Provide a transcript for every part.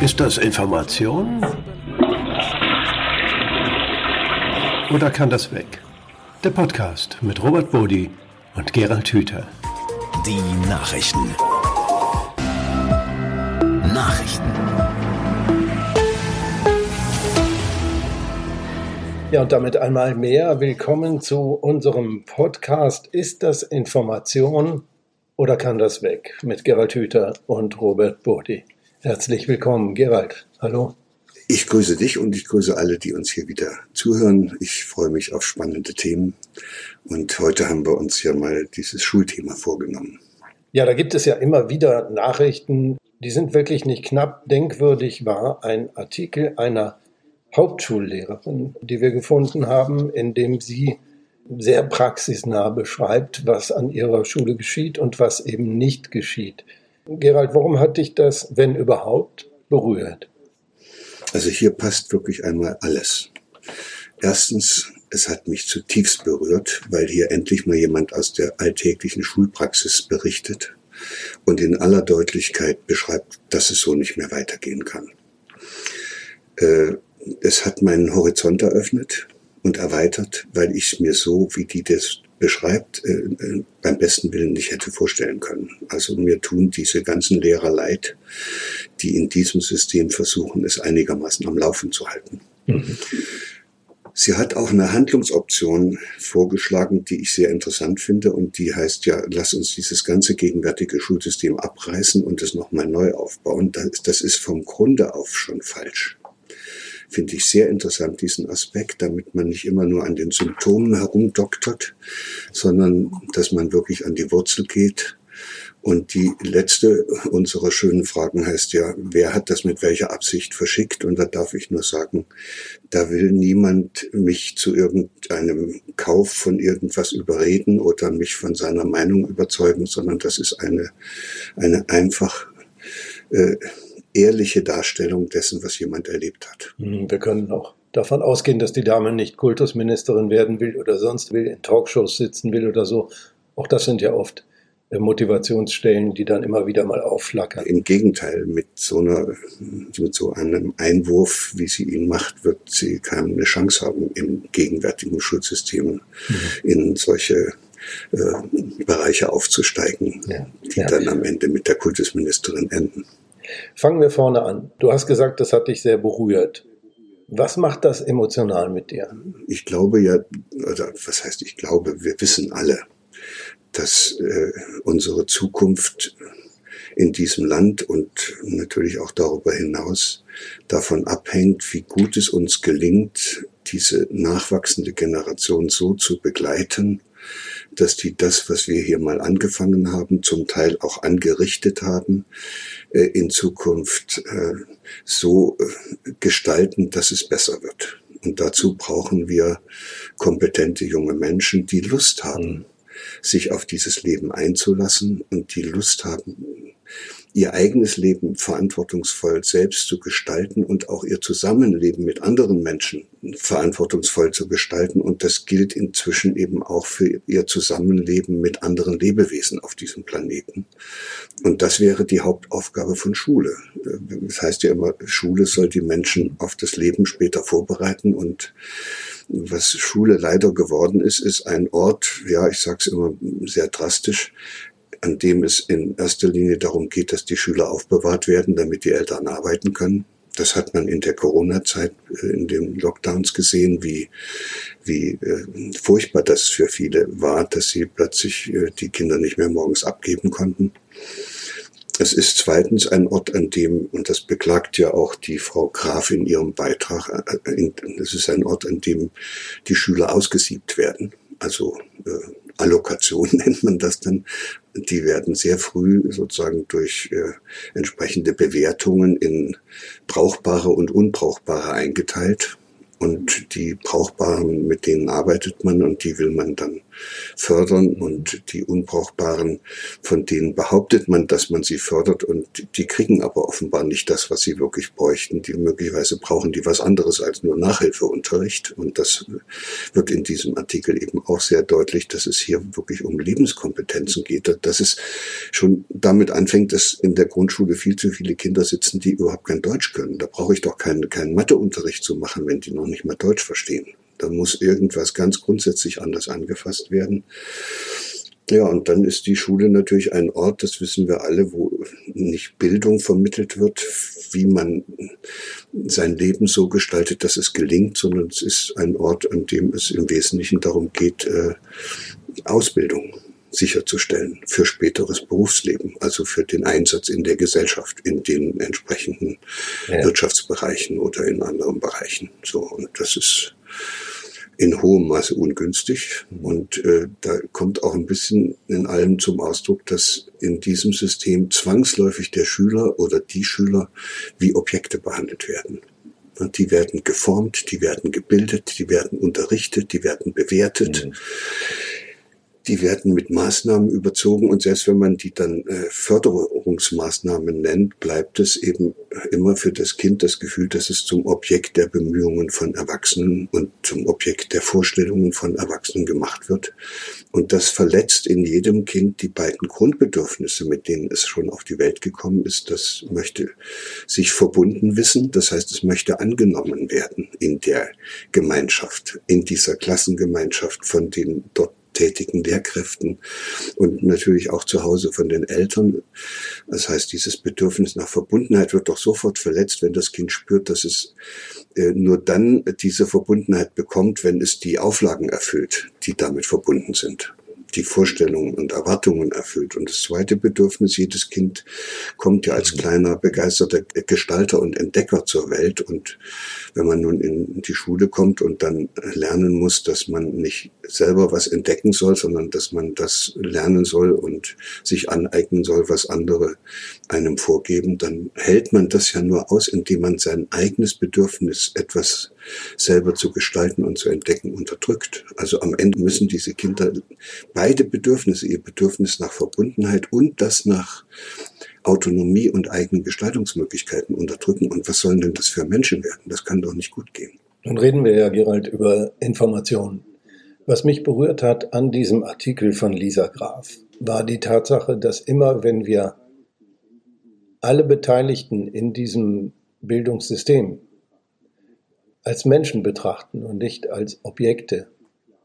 Ist das Information? Oder kann das weg? Der Podcast mit Robert Bodi und Gerald Hüther. Die Nachrichten. Nachrichten. Ja, und damit einmal mehr. Willkommen zu unserem Podcast. Ist das Information oder kann das weg? Mit Gerald Hüther und Robert Bodi. Herzlich willkommen, Gerald. Hallo. Ich grüße dich und ich grüße alle, die uns hier wieder zuhören. Ich freue mich auf spannende Themen. Und heute haben wir uns ja mal dieses Schulthema vorgenommen. Ja, da gibt es ja immer wieder Nachrichten, die sind wirklich nicht knapp. Denkwürdig war ein Artikel einer Hauptschullehrerin, die wir gefunden haben, in dem sie sehr praxisnah beschreibt, was an ihrer Schule geschieht und was eben nicht geschieht. Gerald, warum hat dich das, wenn überhaupt, berührt? Also hier passt wirklich einmal alles. Erstens, es hat mich zutiefst berührt, weil hier endlich mal jemand aus der alltäglichen Schulpraxis berichtet und in aller Deutlichkeit beschreibt, dass es so nicht mehr weitergehen kann. Äh, es hat meinen Horizont eröffnet und erweitert, weil ich es mir so, wie die das beschreibt, äh, äh, beim besten Willen nicht hätte vorstellen können. Also mir tun diese ganzen Lehrer leid, die in diesem System versuchen, es einigermaßen am Laufen zu halten. Mhm. Sie hat auch eine Handlungsoption vorgeschlagen, die ich sehr interessant finde und die heißt ja, lass uns dieses ganze gegenwärtige Schulsystem abreißen und es nochmal neu aufbauen. Das ist vom Grunde auf schon falsch finde ich sehr interessant, diesen Aspekt, damit man nicht immer nur an den Symptomen herumdoktert, sondern dass man wirklich an die Wurzel geht. Und die letzte unserer schönen Fragen heißt ja, wer hat das mit welcher Absicht verschickt? Und da darf ich nur sagen, da will niemand mich zu irgendeinem Kauf von irgendwas überreden oder mich von seiner Meinung überzeugen, sondern das ist eine, eine einfach äh, ehrliche Darstellung dessen, was jemand erlebt hat. Hm, wir können auch davon ausgehen, dass die Dame nicht Kultusministerin werden will oder sonst will, in Talkshows sitzen will oder so. Auch das sind ja oft äh, Motivationsstellen, die dann immer wieder mal aufflackern. Im Gegenteil, mit so einer, mit so einem Einwurf, wie sie ihn macht, wird sie keine Chance haben, im gegenwärtigen Schulsystem mhm. in solche äh, Bereiche aufzusteigen, ja. die ja. dann am Ende mit der Kultusministerin enden. Fangen wir vorne an. Du hast gesagt, das hat dich sehr berührt. Was macht das emotional mit dir? Ich glaube ja, oder was heißt ich glaube, wir wissen alle, dass äh, unsere Zukunft in diesem Land und natürlich auch darüber hinaus davon abhängt, wie gut es uns gelingt, diese nachwachsende Generation so zu begleiten, dass die das, was wir hier mal angefangen haben, zum Teil auch angerichtet haben, äh, in Zukunft äh, so äh, gestalten, dass es besser wird. Und dazu brauchen wir kompetente junge Menschen, die Lust haben, sich auf dieses Leben einzulassen und die Lust haben, ihr eigenes Leben verantwortungsvoll selbst zu gestalten und auch ihr Zusammenleben mit anderen Menschen verantwortungsvoll zu gestalten. Und das gilt inzwischen eben auch für ihr Zusammenleben mit anderen Lebewesen auf diesem Planeten. Und das wäre die Hauptaufgabe von Schule. Das heißt ja immer, Schule soll die Menschen auf das Leben später vorbereiten und was Schule leider geworden ist, ist ein Ort, ja, ich sage es immer sehr drastisch, an dem es in erster Linie darum geht, dass die Schüler aufbewahrt werden, damit die Eltern arbeiten können. Das hat man in der Corona-Zeit, äh, in den Lockdowns gesehen, wie, wie äh, furchtbar das für viele war, dass sie plötzlich äh, die Kinder nicht mehr morgens abgeben konnten. Es ist zweitens ein Ort, an dem, und das beklagt ja auch die Frau Graf in ihrem Beitrag, es ist ein Ort, an dem die Schüler ausgesiebt werden. Also äh, Allokation nennt man das dann. Die werden sehr früh sozusagen durch äh, entsprechende Bewertungen in brauchbare und unbrauchbare eingeteilt. Und die brauchbaren, mit denen arbeitet man und die will man dann fördern und die Unbrauchbaren, von denen behauptet man, dass man sie fördert und die kriegen aber offenbar nicht das, was sie wirklich bräuchten. Die möglicherweise brauchen die was anderes als nur Nachhilfeunterricht und das wird in diesem Artikel eben auch sehr deutlich, dass es hier wirklich um Lebenskompetenzen geht, dass es schon damit anfängt, dass in der Grundschule viel zu viele Kinder sitzen, die überhaupt kein Deutsch können. Da brauche ich doch keinen, keinen Matheunterricht zu machen, wenn die noch nicht mal Deutsch verstehen. Da muss irgendwas ganz grundsätzlich anders angefasst werden. Ja, und dann ist die Schule natürlich ein Ort, das wissen wir alle, wo nicht Bildung vermittelt wird, wie man sein Leben so gestaltet, dass es gelingt, sondern es ist ein Ort, an dem es im Wesentlichen darum geht, äh, Ausbildung sicherzustellen für späteres Berufsleben, also für den Einsatz in der Gesellschaft, in den entsprechenden ja. Wirtschaftsbereichen oder in anderen Bereichen. So, und das ist in hohem Maße ungünstig. Und äh, da kommt auch ein bisschen in allem zum Ausdruck, dass in diesem System zwangsläufig der Schüler oder die Schüler wie Objekte behandelt werden. Die werden geformt, die werden gebildet, die werden unterrichtet, die werden bewertet. Mhm die werden mit Maßnahmen überzogen und selbst wenn man die dann äh, Förderungsmaßnahmen nennt, bleibt es eben immer für das Kind das Gefühl, dass es zum Objekt der Bemühungen von Erwachsenen und zum Objekt der Vorstellungen von Erwachsenen gemacht wird. Und das verletzt in jedem Kind die beiden Grundbedürfnisse, mit denen es schon auf die Welt gekommen ist. Das möchte sich verbunden wissen, das heißt, es möchte angenommen werden in der Gemeinschaft, in dieser Klassengemeinschaft von den dort tätigen Lehrkräften und natürlich auch zu Hause von den Eltern. Das heißt, dieses Bedürfnis nach Verbundenheit wird doch sofort verletzt, wenn das Kind spürt, dass es äh, nur dann diese Verbundenheit bekommt, wenn es die Auflagen erfüllt, die damit verbunden sind die Vorstellungen und Erwartungen erfüllt. Und das zweite Bedürfnis, jedes Kind kommt ja als mhm. kleiner, begeisterter Gestalter und Entdecker zur Welt. Und wenn man nun in die Schule kommt und dann lernen muss, dass man nicht selber was entdecken soll, sondern dass man das lernen soll und sich aneignen soll, was andere einem vorgeben, dann hält man das ja nur aus, indem man sein eigenes Bedürfnis, etwas selber zu gestalten und zu entdecken, unterdrückt. Also am Ende müssen diese Kinder beide Bedürfnisse, ihr Bedürfnis nach Verbundenheit und das nach Autonomie und eigenen Gestaltungsmöglichkeiten unterdrücken. Und was sollen denn das für Menschen werden? Das kann doch nicht gut gehen. Nun reden wir ja, Gerald, über Informationen. Was mich berührt hat an diesem Artikel von Lisa Graf, war die Tatsache, dass immer, wenn wir alle Beteiligten in diesem Bildungssystem als Menschen betrachten und nicht als Objekte,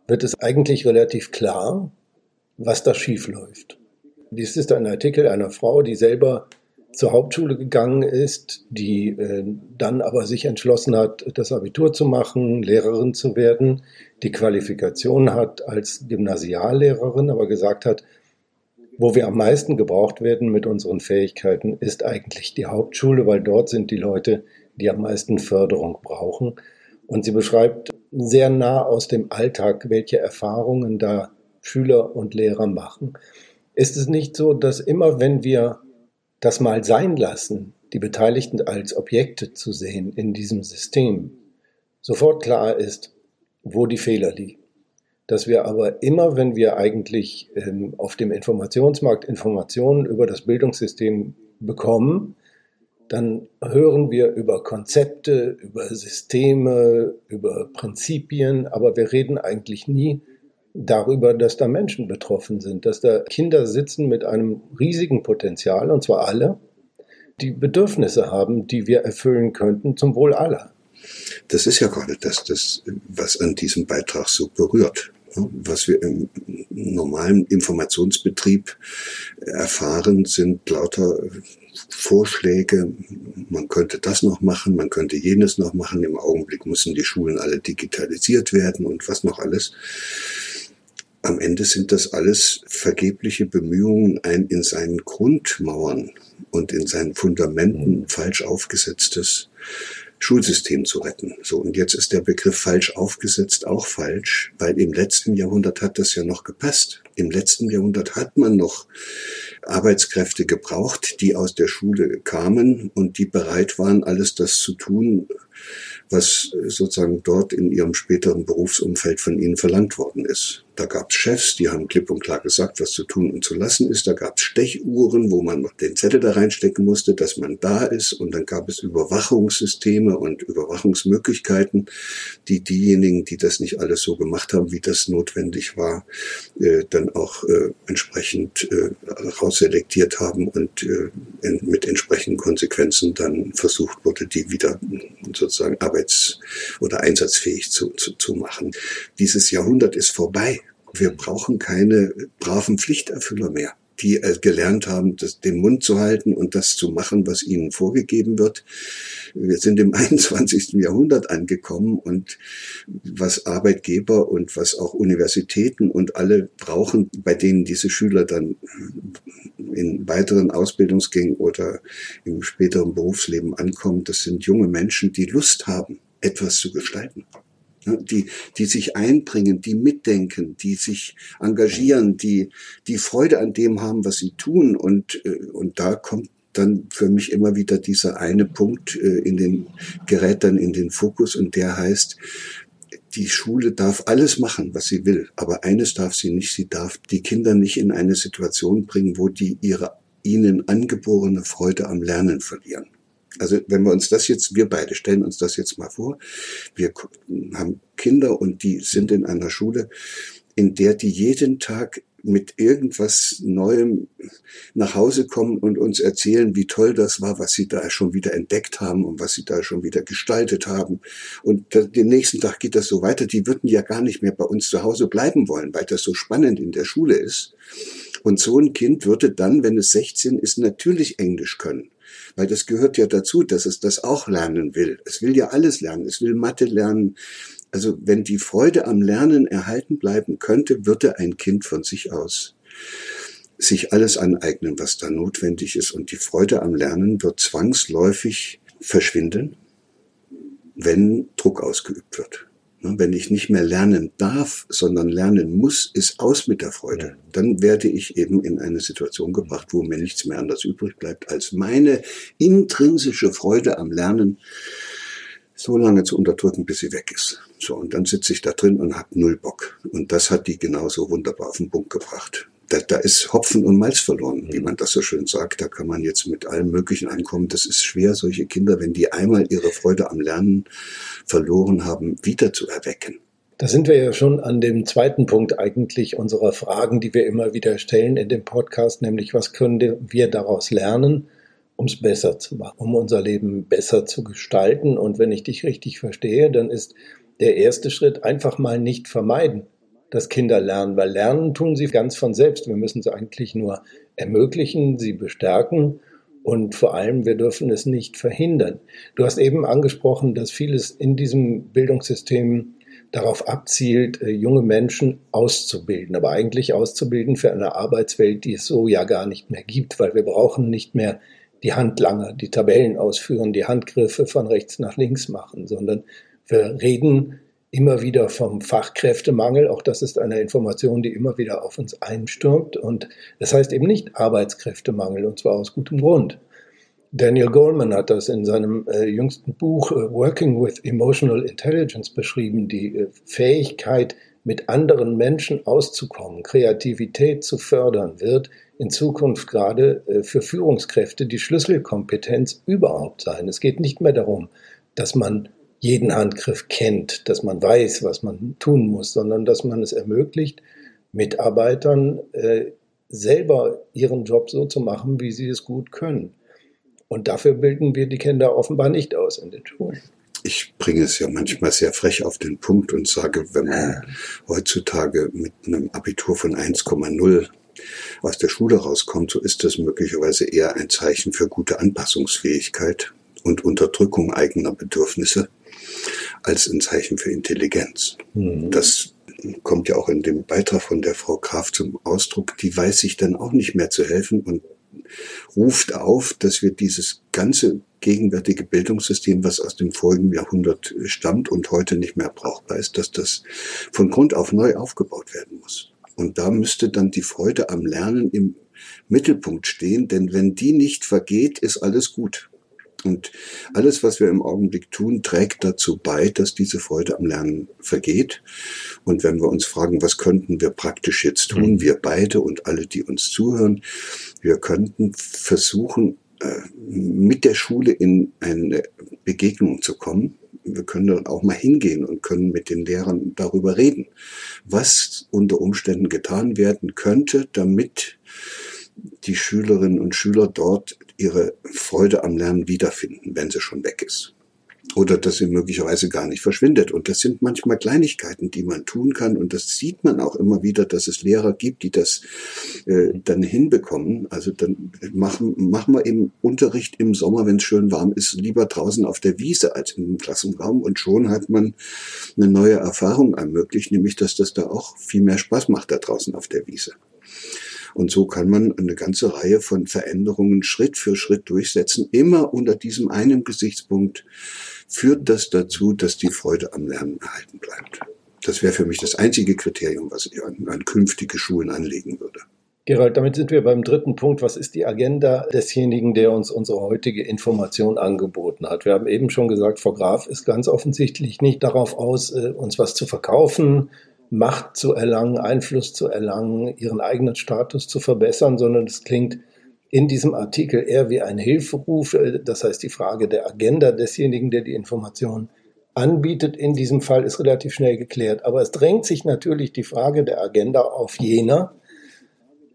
wird es eigentlich relativ klar, was da schief läuft. Dies ist ein Artikel einer Frau, die selber zur Hauptschule gegangen ist, die äh, dann aber sich entschlossen hat, das Abitur zu machen, Lehrerin zu werden, die Qualifikation hat als Gymnasiallehrerin, aber gesagt hat, wo wir am meisten gebraucht werden mit unseren Fähigkeiten, ist eigentlich die Hauptschule, weil dort sind die Leute, die am meisten Förderung brauchen. Und sie beschreibt sehr nah aus dem Alltag, welche Erfahrungen da Schüler und Lehrer machen. Ist es nicht so, dass immer wenn wir das mal sein lassen, die Beteiligten als Objekte zu sehen in diesem System, sofort klar ist, wo die Fehler liegen? dass wir aber immer, wenn wir eigentlich ähm, auf dem Informationsmarkt Informationen über das Bildungssystem bekommen, dann hören wir über Konzepte, über Systeme, über Prinzipien, aber wir reden eigentlich nie darüber, dass da Menschen betroffen sind, dass da Kinder sitzen mit einem riesigen Potenzial, und zwar alle, die Bedürfnisse haben, die wir erfüllen könnten zum Wohl aller. Das ist ja gerade das, das, was an diesem Beitrag so berührt was wir im normalen Informationsbetrieb erfahren, sind lauter Vorschläge, man könnte das noch machen, man könnte jenes noch machen. Im Augenblick müssen die Schulen alle digitalisiert werden und was noch alles. Am Ende sind das alles vergebliche Bemühungen, ein in seinen Grundmauern und in seinen Fundamenten falsch aufgesetztes Schulsystem zu retten. So, und jetzt ist der Begriff falsch aufgesetzt auch falsch, weil im letzten Jahrhundert hat das ja noch gepasst. Im letzten Jahrhundert hat man noch Arbeitskräfte gebraucht, die aus der Schule kamen und die bereit waren, alles das zu tun, was sozusagen dort in ihrem späteren Berufsumfeld von ihnen verlangt worden ist. Da gab es Chefs, die haben klipp und klar gesagt, was zu tun und zu lassen ist. Da gab es Stechuhren, wo man den Zettel da reinstecken musste, dass man da ist. Und dann gab es Überwachungssysteme und Überwachungsmöglichkeiten, die diejenigen, die das nicht alles so gemacht haben, wie das notwendig war, äh, dann auch äh, entsprechend äh, rausselektiert haben und äh, in, mit entsprechenden Konsequenzen dann versucht wurde, die wieder sozusagen arbeits- oder einsatzfähig zu, zu, zu machen. Dieses Jahrhundert ist vorbei. Wir brauchen keine braven Pflichterfüller mehr die äh, gelernt haben, das, den Mund zu halten und das zu machen, was ihnen vorgegeben wird. Wir sind im 21. Jahrhundert angekommen und was Arbeitgeber und was auch Universitäten und alle brauchen, bei denen diese Schüler dann in weiteren Ausbildungsgängen oder im späteren Berufsleben ankommen, das sind junge Menschen, die Lust haben, etwas zu gestalten die, die sich einbringen, die mitdenken, die sich engagieren, die, die Freude an dem haben, was sie tun. Und, äh, und da kommt dann für mich immer wieder dieser eine Punkt äh, in den, gerät dann in den Fokus und der heißt, die Schule darf alles machen, was sie will, aber eines darf sie nicht, sie darf die Kinder nicht in eine Situation bringen, wo die ihre ihnen angeborene Freude am Lernen verlieren. Also wenn wir uns das jetzt, wir beide stellen uns das jetzt mal vor, wir haben Kinder und die sind in einer Schule, in der die jeden Tag mit irgendwas Neuem nach Hause kommen und uns erzählen, wie toll das war, was sie da schon wieder entdeckt haben und was sie da schon wieder gestaltet haben. Und den nächsten Tag geht das so weiter. Die würden ja gar nicht mehr bei uns zu Hause bleiben wollen, weil das so spannend in der Schule ist. Und so ein Kind würde dann, wenn es 16 ist, natürlich Englisch können. Weil das gehört ja dazu, dass es das auch lernen will. Es will ja alles lernen. Es will Mathe lernen. Also wenn die Freude am Lernen erhalten bleiben könnte, würde ein Kind von sich aus sich alles aneignen, was da notwendig ist. Und die Freude am Lernen wird zwangsläufig verschwinden, wenn Druck ausgeübt wird. Ne, wenn ich nicht mehr lernen darf, sondern lernen muss, ist aus mit der Freude. Dann werde ich eben in eine Situation gebracht, wo mir nichts mehr anders übrig bleibt, als meine intrinsische Freude am Lernen so lange zu unterdrücken, bis sie weg ist. So, und dann sitze ich da drin und habe null Bock. Und das hat die genauso wunderbar auf den Punkt gebracht da, da ist Hopfen und Malz verloren, wie man das so schön sagt. Da kann man jetzt mit allem Möglichen ankommen. Das ist schwer, solche Kinder, wenn die einmal ihre Freude am Lernen verloren haben, wieder zu erwecken. Da sind wir ja schon an dem zweiten Punkt eigentlich unserer Fragen, die wir immer wieder stellen in dem Podcast, nämlich was können wir daraus lernen, um es besser zu machen, um unser Leben besser zu gestalten. Und wenn ich dich richtig verstehe, dann ist der erste Schritt einfach mal nicht vermeiden dass Kinder lernen, weil lernen tun sie ganz von selbst. Wir müssen es eigentlich nur ermöglichen, sie bestärken und vor allem, wir dürfen es nicht verhindern. Du hast eben angesprochen, dass vieles in diesem Bildungssystem darauf abzielt, äh, junge Menschen auszubilden, aber eigentlich auszubilden für eine Arbeitswelt, die es so ja gar nicht mehr gibt, weil wir brauchen nicht mehr die Handlanger, die Tabellen ausführen, die Handgriffe von rechts nach links machen, sondern wir reden immer wieder vom Fachkräftemangel. Auch das ist eine Information, die immer wieder auf uns einstürmt. Und das heißt eben nicht Arbeitskräftemangel, und zwar aus gutem Grund. Daniel Goleman hat das in seinem äh, jüngsten Buch äh, Working with Emotional Intelligence beschrieben, die äh, Fähigkeit, mit anderen Menschen auszukommen, Kreativität zu fördern, wird in Zukunft gerade äh, für Führungskräfte die Schlüsselkompetenz überhaupt sein. Es geht nicht mehr darum, dass man jeden Handgriff kennt, dass man weiß, was man tun muss, sondern dass man es ermöglicht, Mitarbeitern äh, selber ihren Job so zu machen, wie sie es gut können. Und dafür bilden wir die Kinder offenbar nicht aus in den Schulen. Ich bringe es ja manchmal sehr frech auf den Punkt und sage, wenn man heutzutage mit einem Abitur von 1,0 aus der Schule rauskommt, so ist das möglicherweise eher ein Zeichen für gute Anpassungsfähigkeit und Unterdrückung eigener Bedürfnisse als ein Zeichen für Intelligenz. Mhm. Das kommt ja auch in dem Beitrag von der Frau Graf zum Ausdruck. Die weiß sich dann auch nicht mehr zu helfen und ruft auf, dass wir dieses ganze gegenwärtige Bildungssystem, was aus dem vorigen Jahrhundert stammt und heute nicht mehr brauchbar ist, dass das von Grund auf neu aufgebaut werden muss. Und da müsste dann die Freude am Lernen im Mittelpunkt stehen, denn wenn die nicht vergeht, ist alles gut. Und alles, was wir im Augenblick tun, trägt dazu bei, dass diese Freude am Lernen vergeht. Und wenn wir uns fragen, was könnten wir praktisch jetzt tun, mhm. wir beide und alle, die uns zuhören, wir könnten versuchen, äh, mit der Schule in eine Begegnung zu kommen. Wir können dann auch mal hingehen und können mit den Lehrern darüber reden, was unter Umständen getan werden könnte, damit die Schülerinnen und Schüler dort ihre Freude am Lernen wiederfinden, wenn sie schon weg ist. Oder dass sie möglicherweise gar nicht verschwindet. Und das sind manchmal Kleinigkeiten, die man tun kann. Und das sieht man auch immer wieder, dass es Lehrer gibt, die das äh, dann hinbekommen. Also dann machen, machen wir eben Unterricht im Sommer, wenn es schön warm ist, lieber draußen auf der Wiese als im Klassenraum. Und schon hat man eine neue Erfahrung ermöglicht, nämlich dass das da auch viel mehr Spaß macht da draußen auf der Wiese. Und so kann man eine ganze Reihe von Veränderungen Schritt für Schritt durchsetzen, immer unter diesem einen Gesichtspunkt führt das dazu, dass die Freude am Lernen erhalten bleibt. Das wäre für mich das einzige Kriterium, was ich an, an künftige Schulen anlegen würde. Gerald, damit sind wir beim dritten Punkt. Was ist die Agenda desjenigen, der uns unsere heutige Information angeboten hat? Wir haben eben schon gesagt, Frau Graf ist ganz offensichtlich nicht darauf aus, äh, uns was zu verkaufen, Macht zu erlangen, Einfluss zu erlangen, ihren eigenen Status zu verbessern, sondern es klingt in diesem Artikel eher wie ein Hilferuf, das heißt die Frage der Agenda desjenigen, der die Information anbietet, in diesem Fall ist relativ schnell geklärt. Aber es drängt sich natürlich die Frage der Agenda auf jener,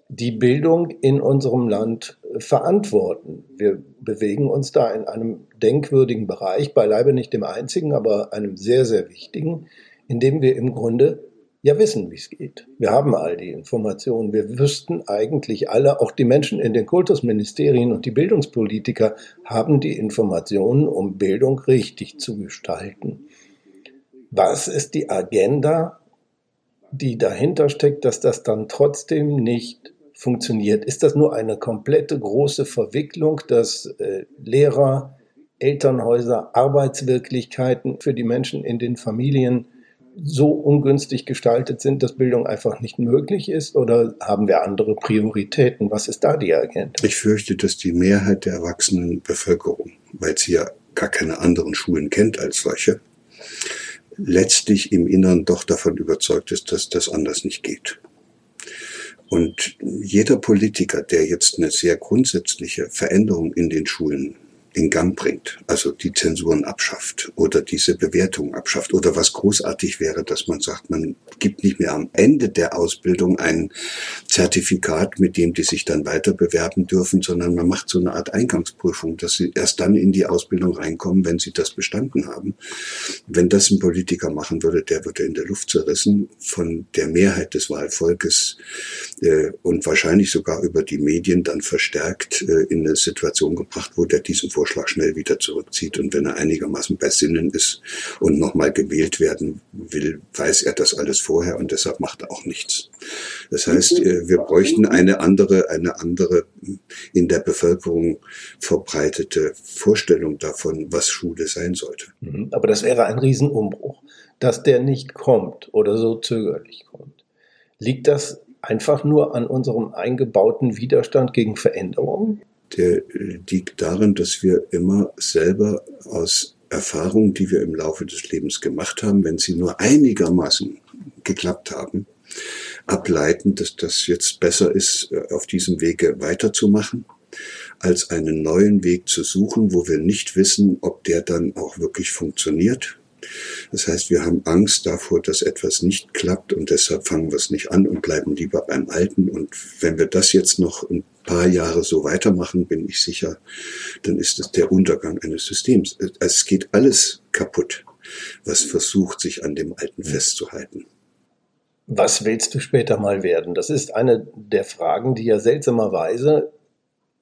die Bildung in unserem Land verantworten. Wir bewegen uns da in einem denkwürdigen Bereich, beileibe nicht dem einzigen, aber einem sehr, sehr wichtigen, in dem wir im Grunde ja wissen, wie es geht. Wir haben all die Informationen. Wir wüssten eigentlich alle, auch die Menschen in den Kultusministerien und die Bildungspolitiker haben die Informationen, um Bildung richtig zu gestalten. Was ist die Agenda, die dahinter steckt, dass das dann trotzdem nicht funktioniert? Ist das nur eine komplette große Verwicklung, dass äh, Lehrer, Elternhäuser, Arbeitswirklichkeiten für die Menschen in den Familien so ungünstig gestaltet sind, dass Bildung einfach nicht möglich ist? Oder haben wir andere Prioritäten? Was ist da die Agenda? Ich fürchte, dass die Mehrheit der erwachsenen Bevölkerung, weil sie ja gar keine anderen Schulen kennt als solche, letztlich im Inneren doch davon überzeugt ist, dass das anders nicht geht. Und jeder Politiker, der jetzt eine sehr grundsätzliche Veränderung in den Schulen in Gang bringt, also die Zensuren abschafft oder diese Bewertung abschafft oder was großartig wäre, dass man sagt, man gibt nicht mehr am Ende der Ausbildung ein Zertifikat, mit dem die sich dann weiter bewerben dürfen, sondern man macht so eine Art Eingangsprüfung, dass sie erst dann in die Ausbildung reinkommen, wenn sie das bestanden haben. Wenn das ein Politiker machen würde, der würde in der Luft zerrissen von der Mehrheit des Wahlvolkes äh, und wahrscheinlich sogar über die Medien dann verstärkt äh, in eine Situation gebracht, wo der diesen Vorschlag schnell wieder zurückzieht. Und wenn er einigermaßen bei Sinnen ist und nochmal gewählt werden will, weiß er das alles vorher und deshalb macht er auch nichts. Das heißt, äh, wir bräuchten eine andere, eine andere in der Bevölkerung verbreitete Vorstellung davon, was Schule sein sollte. Mhm. Aber das wäre ein Riesenumbruch, dass der nicht kommt oder so zögerlich kommt. Liegt das einfach nur an unserem eingebauten Widerstand gegen Veränderungen? Der liegt darin, dass wir immer selber aus Erfahrungen, die wir im Laufe des Lebens gemacht haben, wenn sie nur einigermaßen geklappt haben, ableiten, dass das jetzt besser ist, auf diesem Wege weiterzumachen, als einen neuen Weg zu suchen, wo wir nicht wissen, ob der dann auch wirklich funktioniert. Das heißt, wir haben Angst davor, dass etwas nicht klappt und deshalb fangen wir es nicht an und bleiben lieber beim Alten. Und wenn wir das jetzt noch ein paar Jahre so weitermachen, bin ich sicher, dann ist es der Untergang eines Systems. Es geht alles kaputt, was versucht, sich an dem Alten festzuhalten. Was willst du später mal werden? Das ist eine der Fragen, die ja seltsamerweise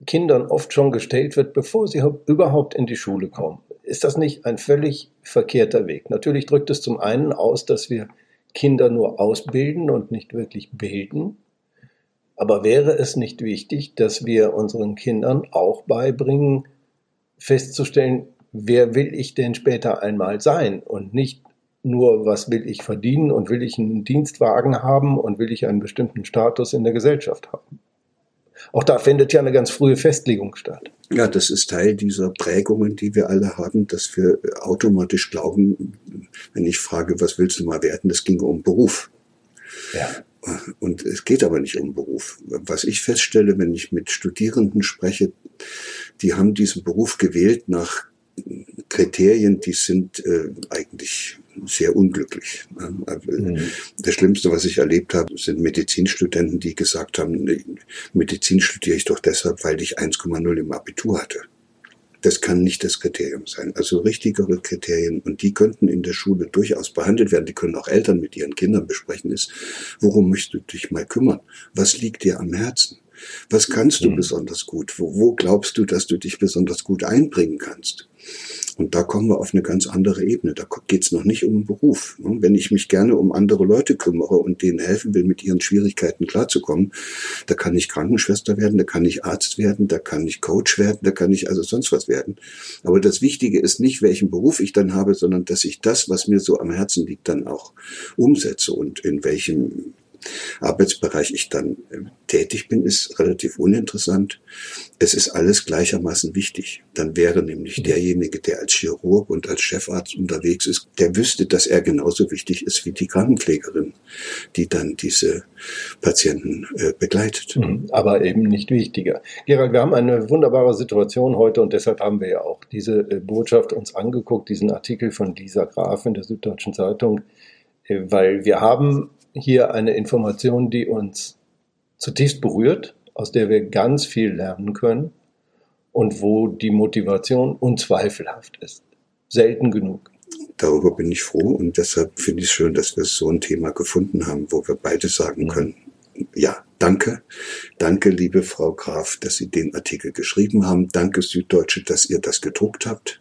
Kindern oft schon gestellt wird, bevor sie überhaupt in die Schule kommen. Ist das nicht ein völlig verkehrter Weg? Natürlich drückt es zum einen aus, dass wir Kinder nur ausbilden und nicht wirklich bilden. Aber wäre es nicht wichtig, dass wir unseren Kindern auch beibringen, festzustellen, wer will ich denn später einmal sein und nicht nur, was will ich verdienen und will ich einen Dienstwagen haben und will ich einen bestimmten Status in der Gesellschaft haben? Auch da findet ja eine ganz frühe Festlegung statt. Ja, das ist Teil dieser Prägungen, die wir alle haben, dass wir automatisch glauben, wenn ich frage, was willst du mal werden, das ginge um Beruf. Ja. Und es geht aber nicht um Beruf. Was ich feststelle, wenn ich mit Studierenden spreche, die haben diesen Beruf gewählt nach Kriterien, die sind äh, eigentlich sehr unglücklich. Also, mhm. Das Schlimmste, was ich erlebt habe, sind Medizinstudenten, die gesagt haben, Medizin studiere ich doch deshalb, weil ich 1,0 im Abitur hatte. Das kann nicht das Kriterium sein. Also richtigere Kriterien, und die könnten in der Schule durchaus behandelt werden, die können auch Eltern mit ihren Kindern besprechen, ist, worum möchtest du dich mal kümmern? Was liegt dir am Herzen? Was kannst du mhm. besonders gut? Wo, wo glaubst du, dass du dich besonders gut einbringen kannst? Und da kommen wir auf eine ganz andere Ebene. Da geht es noch nicht um Beruf. Ne? Wenn ich mich gerne um andere Leute kümmere und denen helfen will, mit ihren Schwierigkeiten klarzukommen, da kann ich Krankenschwester werden, da kann ich Arzt werden, da kann ich Coach werden, da kann ich also sonst was werden. Aber das Wichtige ist nicht, welchen Beruf ich dann habe, sondern dass ich das, was mir so am Herzen liegt, dann auch umsetze und in welchem Arbeitsbereich ich dann äh, tätig bin, ist relativ uninteressant. Es ist alles gleichermaßen wichtig. Dann wäre nämlich mhm. derjenige, der als Chirurg und als Chefarzt unterwegs ist, der wüsste, dass er genauso wichtig ist wie die Krankenpflegerin, die dann diese Patienten äh, begleitet. Mhm. Aber eben nicht wichtiger. Gerald, wir haben eine wunderbare Situation heute und deshalb haben wir ja auch diese äh, Botschaft uns angeguckt, diesen Artikel von Lisa Graf in der Süddeutschen Zeitung, weil wir haben hier eine Information, die uns zutiefst berührt, aus der wir ganz viel lernen können und wo die Motivation unzweifelhaft ist. Selten genug. Darüber bin ich froh und deshalb finde ich es schön, dass wir so ein Thema gefunden haben, wo wir beide sagen können, ja, danke. Danke, liebe Frau Graf, dass Sie den Artikel geschrieben haben. Danke, Süddeutsche, dass ihr das gedruckt habt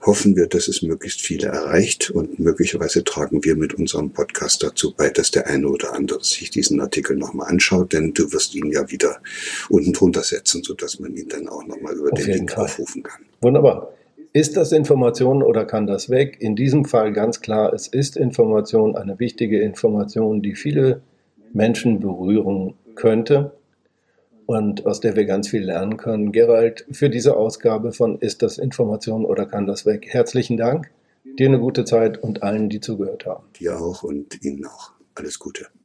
hoffen wir, dass es möglichst viele erreicht und möglicherweise tragen wir mit unserem Podcast dazu bei, dass der eine oder andere sich diesen Artikel nochmal anschaut, denn du wirst ihn ja wieder unten drunter setzen, sodass man ihn dann auch nochmal über Auf den Link Fall. aufrufen kann. Wunderbar. Ist das Information oder kann das weg? In diesem Fall ganz klar, es ist Information, eine wichtige Information, die viele Menschen berühren könnte und aus der wir ganz viel lernen können. Gerald, für diese Ausgabe von Ist das Information oder kann das weg? Herzlichen Dank. Dir eine gute Zeit und allen, die zugehört haben. Dir auch und Ihnen auch. Alles Gute.